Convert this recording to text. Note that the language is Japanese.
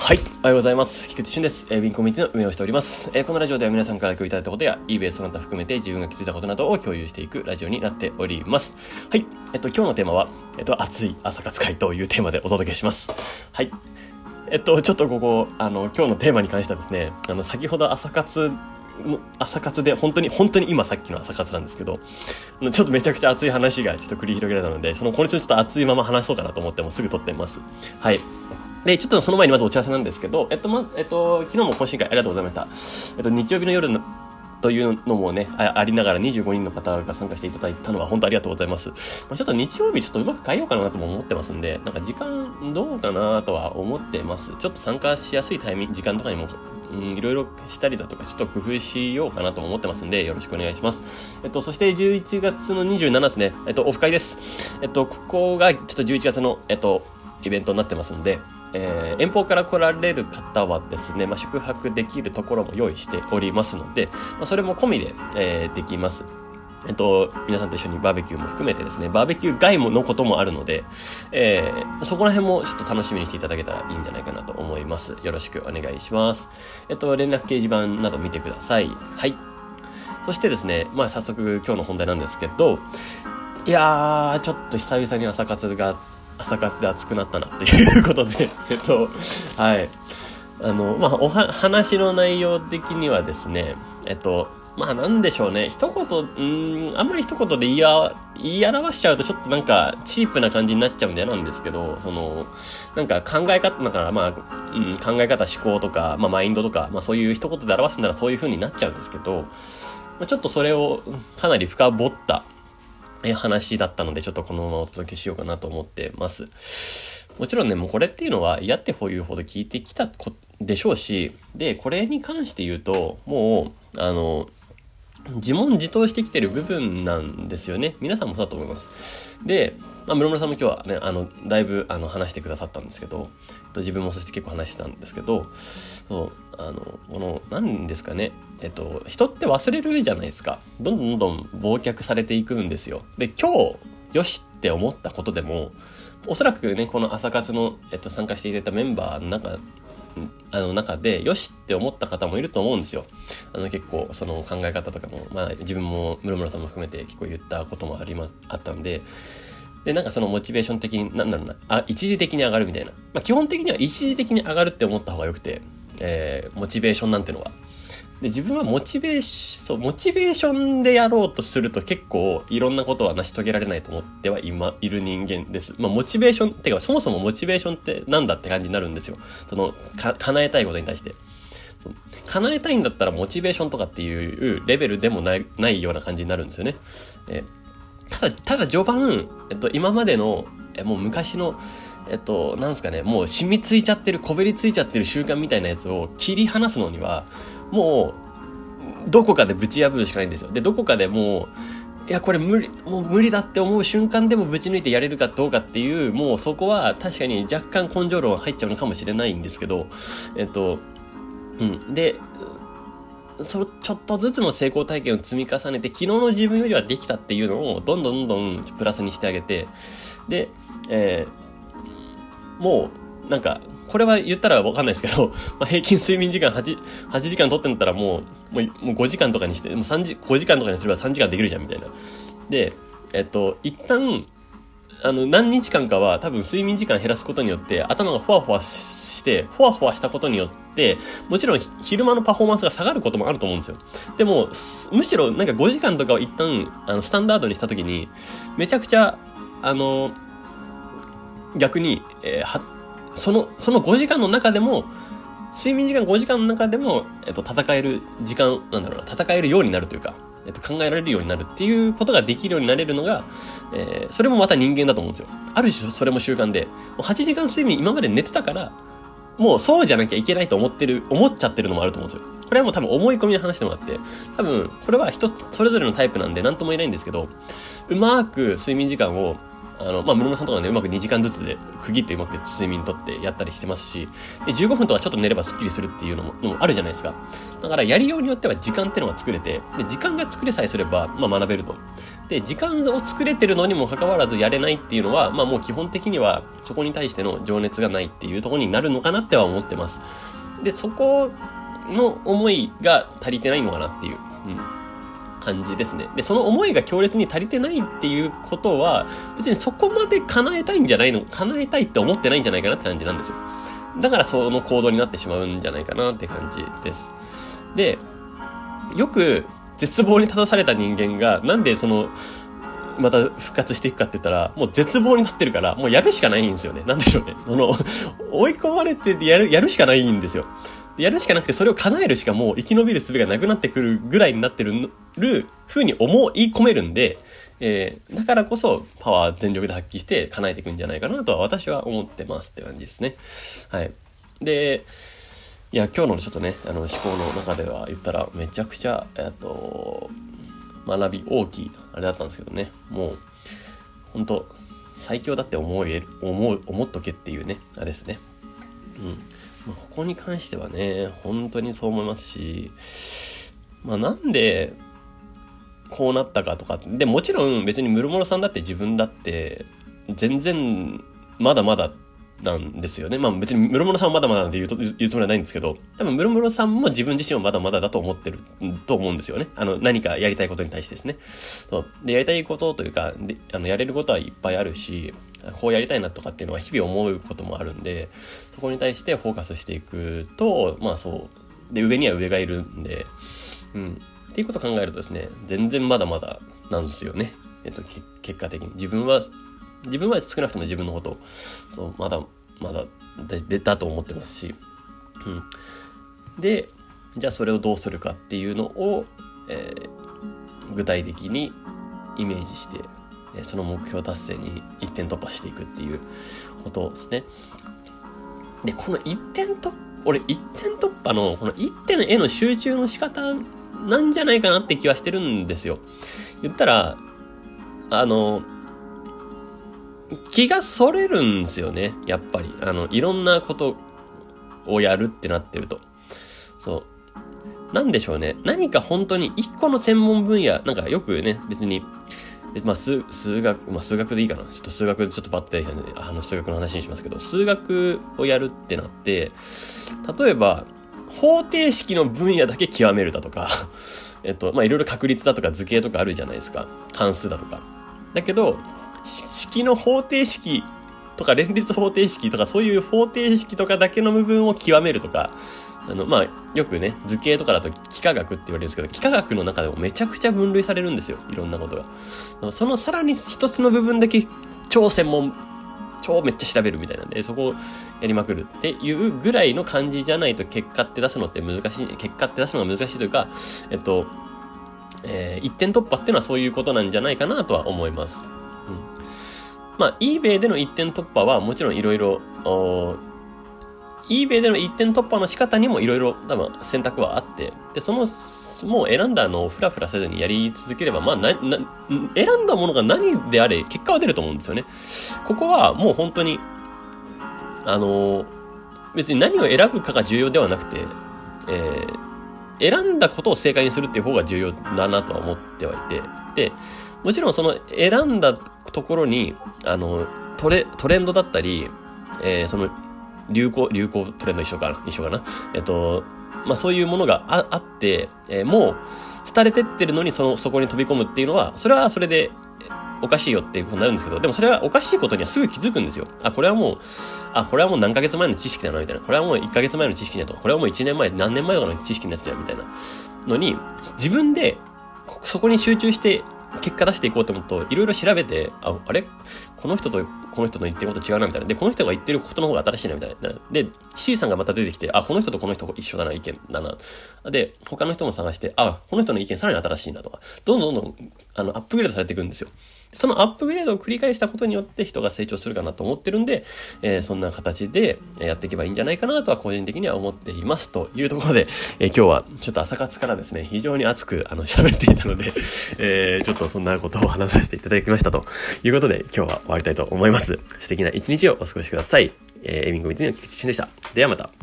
はい、おはようございます。菊池俊です。えー、ウィンコミュニティの運営をしております。えーこのラジオでは皆さんから共有いただいたことや、eBay その他含めて自分が気づいたことなどを共有していくラジオになっております。はい、えっと、今日のテーマは、えっと、暑い朝活会というテーマでお届けします。はい。えっと、ちょっとここ、あの、今日のテーマに関してはですね、あの、先ほど朝活、朝活で、本当に、本当に今さっきの朝活なんですけど、ちょっとめちゃくちゃ熱い話がちょっと繰り広げられたので、その、これちょっと熱いまま話そうかなと思ってもすぐ撮ってます。はい。で、ちょっとその前にまずお知らせなんですけど、えっと、ま、えっと、昨日も懇親会ありがとうございました。えっと、日曜日の夜のというのもね、あありながら25人の方が参加していただいたのは本当ありがとうございます。まあ、ちょっと日曜日ちょっとうまく変えようかなとも思ってますんで、なんか時間どうかなとは思ってます。ちょっと参加しやすいタイミング、時間とかにも、うん、いろいろしたりだとか、ちょっと工夫しようかなとも思ってますんで、よろしくお願いします。えっと、そして11月の27ですね、えっと、オフ会です。えっと、ここがちょっと11月の、えっと、イベントになってますんで、えー遠方から来られる方はですね、まあ、宿泊できるところも用意しておりますので、まあ、それも込みで、えーできます。えっと、皆さんと一緒にバーベキューも含めてですね、バーベキュー外ものこともあるので、えーそこら辺もちょっと楽しみにしていただけたらいいんじゃないかなと思います。よろしくお願いします。えっと、連絡掲示板など見てください。はい。そしてですね、まあ早速今日の本題なんですけど、いやー、ちょっと久々に朝活があって、朝活で暑くなったなっていうことで、えっと、はい。あの、まあ、おは、話の内容的にはですね、えっと、まあ、なんでしょうね。一言、うん、あんまり一言で言いあ言い表しちゃうとちょっとなんか、チープな感じになっちゃうんで嫌なんですけど、その、なんか考え方、だからまあ、うん、考え方、思考とか、まあ、マインドとか、まあ、そういう一言で表すならそういう風になっちゃうんですけど、まあ、ちょっとそれをかなり深掘った、え話だったので、ちょっとこのままお届けしようかなと思ってます。もちろんね、もうこれっていうのは嫌ってこういうほど聞いてきたでしょうし、で、これに関して言うと、もう、あの、自問自答してきてる部分なんですよね。皆さんもそうだと思います。で、まあ、室村さんも今日はね、あの、だいぶ、あの、話してくださったんですけど、と自分もそして結構話してたんですけど、そう、あの、この、何ですかね、えっと、人って忘れるじゃないですか。どんどんどんどん忘却されていくんですよ。で、今日、よしって思ったことでも、おそらくね、この朝活の、えっと、参加していただいたメンバーの中、あの中で、よしって思った方もいると思うんですよ。あの結構、その考え方とかも、まあ自分も室村さんも含めて結構言ったこともありま、あったんで、で、なんかそのモチベーション的に、なんだろうな、あ、一時的に上がるみたいな。まあ基本的には一時的に上がるって思った方がよくて、えー、モチベーションなんてのは。で、自分はモチベーション、そう、モチベーションでやろうとすると結構いろんなことは成し遂げられないと思っては今いる人間です。まあモチベーション、てかそもそもモチベーションってなんだって感じになるんですよ。その、か、叶えたいことに対して。叶えたいんだったらモチベーションとかっていうレベルでもない、ないような感じになるんですよね。えただ、ただ序盤、えっと、今までの、えもう昔の、えっと、なんすかね、もう染みついちゃってる、こべりついちゃってる習慣みたいなやつを切り離すのには、もう、どこかでぶち破るしかないんですよ。で、どこかでもう、いや、これ無理、もう無理だって思う瞬間でもぶち抜いてやれるかどうかっていう、もうそこは確かに若干根性論入っちゃうのかもしれないんですけど、えっと、うん。で、そのちょっとずつの成功体験を積み重ねて、昨日の自分よりはできたっていうのを、どんどんどんどんプラスにしてあげて、で、えーもう、なんか、これは言ったらわかんないですけど、まあ、平均睡眠時間8、8時間取ってんだったらもう、もうもう5時間とかにして、もう3時、5時間とかにすれば3時間できるじゃん、みたいな。で、えっと、一旦、あの、何日間かは多分睡眠時間減らすことによって頭がふわふわして、ふわふわしたことによって、もちろん昼間のパフォーマンスが下がることもあると思うんですよ。でも、むしろなんか5時間とかを一旦、あの、スタンダードにしたときに、めちゃくちゃ、あの、逆に、えーは、その、その5時間の中でも、睡眠時間5時間の中でも、えっと、戦える時間、なんだろうな、戦えるようになるというか、えっと、考えられるようになるっていうことができるようになれるのが、えーそれもまた人間だと思うんですよ。ある種それも習慣で、もう8時間睡眠今まで寝てたから、もうそうじゃなきゃいけないと思ってる、思っちゃってるのもあると思うんですよ。これはもう多分思い込みの話でもあって、多分これは人それぞれのタイプなんで何とも言えないんですけど、うまく睡眠時間を、あの、まあ、室野さんとかね、うまく2時間ずつで区切ってうまく睡眠とってやったりしてますし、で、15分とかちょっと寝ればスッキリするっていうのものもあるじゃないですか。だからやりようによっては時間ってのが作れて、で、時間が作れさえすれば、まあ、学べると。で、時間を作れてるのにもかかわらずやれないっていうのは、まあ、もう基本的にはそこに対しての情熱がないっていうところになるのかなっては思ってます。で、そこの思いが足りてないのかなっていう。うん感じですね。で、その思いが強烈に足りてないっていうことは、別にそこまで叶えたいんじゃないの、叶えたいって思ってないんじゃないかなって感じなんですよ。だからその行動になってしまうんじゃないかなって感じです。で、よく絶望に立たされた人間が、なんでその、また復活していくかって言ったら、もう絶望になってるから、もうやるしかないんですよね。なんでしょうね。その、追い込まれてやる、やるしかないんですよ。やるしかなくて、それを叶えるしかもう生き延びる術がなくなってくるぐらいになってる、る風に思い込めるんで、えー、だからこそパワー全力で発揮して叶えていくんじゃないかなとは私は思ってますって感じですね。はい。で、いや、今日のちょっとね、あの思考の中では言ったらめちゃくちゃ、えっと、学び大きいあれだったんですけどね、もう、本当最強だって思える、思う、思っとけっていうね、あれですね。うん。まあ、ここに関してはね、本当にそう思いますし、まあなんで、こうなったかとか、で、もちろん別にムルモロさんだって自分だって、全然、まだまだなんですよね。まあ別にムロムロさんはまだまだなんて言うと言うつもりはないんですけど、多分ムロムロさんも自分自身はまだまだだと思ってると思うんですよね。あの、何かやりたいことに対してですね。そう。で、やりたいことというか、であの、やれることはいっぱいあるし、こうやりたいなとかっていうのは日々思うこともあるんで、そこに対してフォーカスしていくと、まあそう。で、上には上がいるんで、うん。っていうことを考えるとですね、全然まだまだなんですよね。えっと、結果的に。自分は自分は少なくとも自分のことを、そう、まだ、まだ出たと思ってますし、うん。で、じゃあそれをどうするかっていうのを、えー、具体的にイメージして、その目標達成に一点突破していくっていうことですね。で、この一点突俺一点突破のこの一点への集中の仕方なんじゃないかなって気はしてるんですよ。言ったら、あの、気がそれるんですよね。やっぱり。あの、いろんなことをやるってなってると。そう。なんでしょうね。何か本当に一個の専門分野、なんかよくね、別に、まあ、数、数学、まあ、数学でいいかな。ちょっと数学でちょっとバッて、あの、数学の話にしますけど、数学をやるってなって、例えば、方程式の分野だけ極めるだとか、えっと、ま、いろいろ確率だとか図形とかあるじゃないですか。関数だとか。だけど、式の方程式とか連立方程式とかそういう方程式とかだけの部分を極めるとか、あの、まあ、よくね、図形とかだと幾何学って言われるんですけど、幾何学の中でもめちゃくちゃ分類されるんですよ。いろんなことが。そのさらに一つの部分だけ超専門、超めっちゃ調べるみたいなんで、そこをやりまくるっていうぐらいの感じじゃないと結果って出すのって難しい、結果って出すのが難しいというか、えっと、えー、一点突破っていうのはそういうことなんじゃないかなとは思います。うんまあ、eBay での一点突破はもちろんいろいろ、eBay での一点突破の仕方にもいろいろ多分選択はあって、で、その、もう選んだのをフラフラせずにやり続ければ、まあ、な、な、選んだものが何であれ、結果は出ると思うんですよね。ここはもう本当に、あの別に何を選ぶかが重要ではなくて、えー、選んだことを正解にするっていう方が重要だなとは思ってはいて、で、もちろんその選んだところに、あの、トレ、トレンドだったり、えー、その、流行、流行トレンド一緒かな一緒かなえっと、まあ、そういうものがあって、えー、もう、廃れてってるのにその、そこに飛び込むっていうのは、それはそれで、おかしいよっていうことになるんですけど、でもそれはおかしいことにはすぐ気づくんですよ。あ、これはもう、あ、これはもう何ヶ月前の知識だな、みたいな。これはもう1ヶ月前の知識だとか、これはもう1年前、何年前とかの知識のやつじゃん、みたいな。のに、自分で、そこに集中して結果出していこうと思うと、いろいろ調べて、あ、あれ？この人とこの人の言ってること違うな、みたいな。で、この人が言ってることの方が新しいな、みたいな。で、C さんがまた出てきて、あ、この人とこの人一緒だな、意見だな。で、他の人も探して、あ、この人の意見さらに新しいな、とか。どんどんどんどん、あの、アップグレードされていくんですよ。そのアップグレードを繰り返したことによって人が成長するかなと思ってるんで、えー、そんな形でやっていけばいいんじゃないかなとは個人的には思っています。というところで、えー、今日はちょっと朝活からですね、非常に熱くあの喋っていたので、えー、ちょっとそんなことを話させていただきましたということで今日は終わりたいと思います。素敵な一日をお過ごしください。えー、エミングミツの菊池俊でした。ではまた。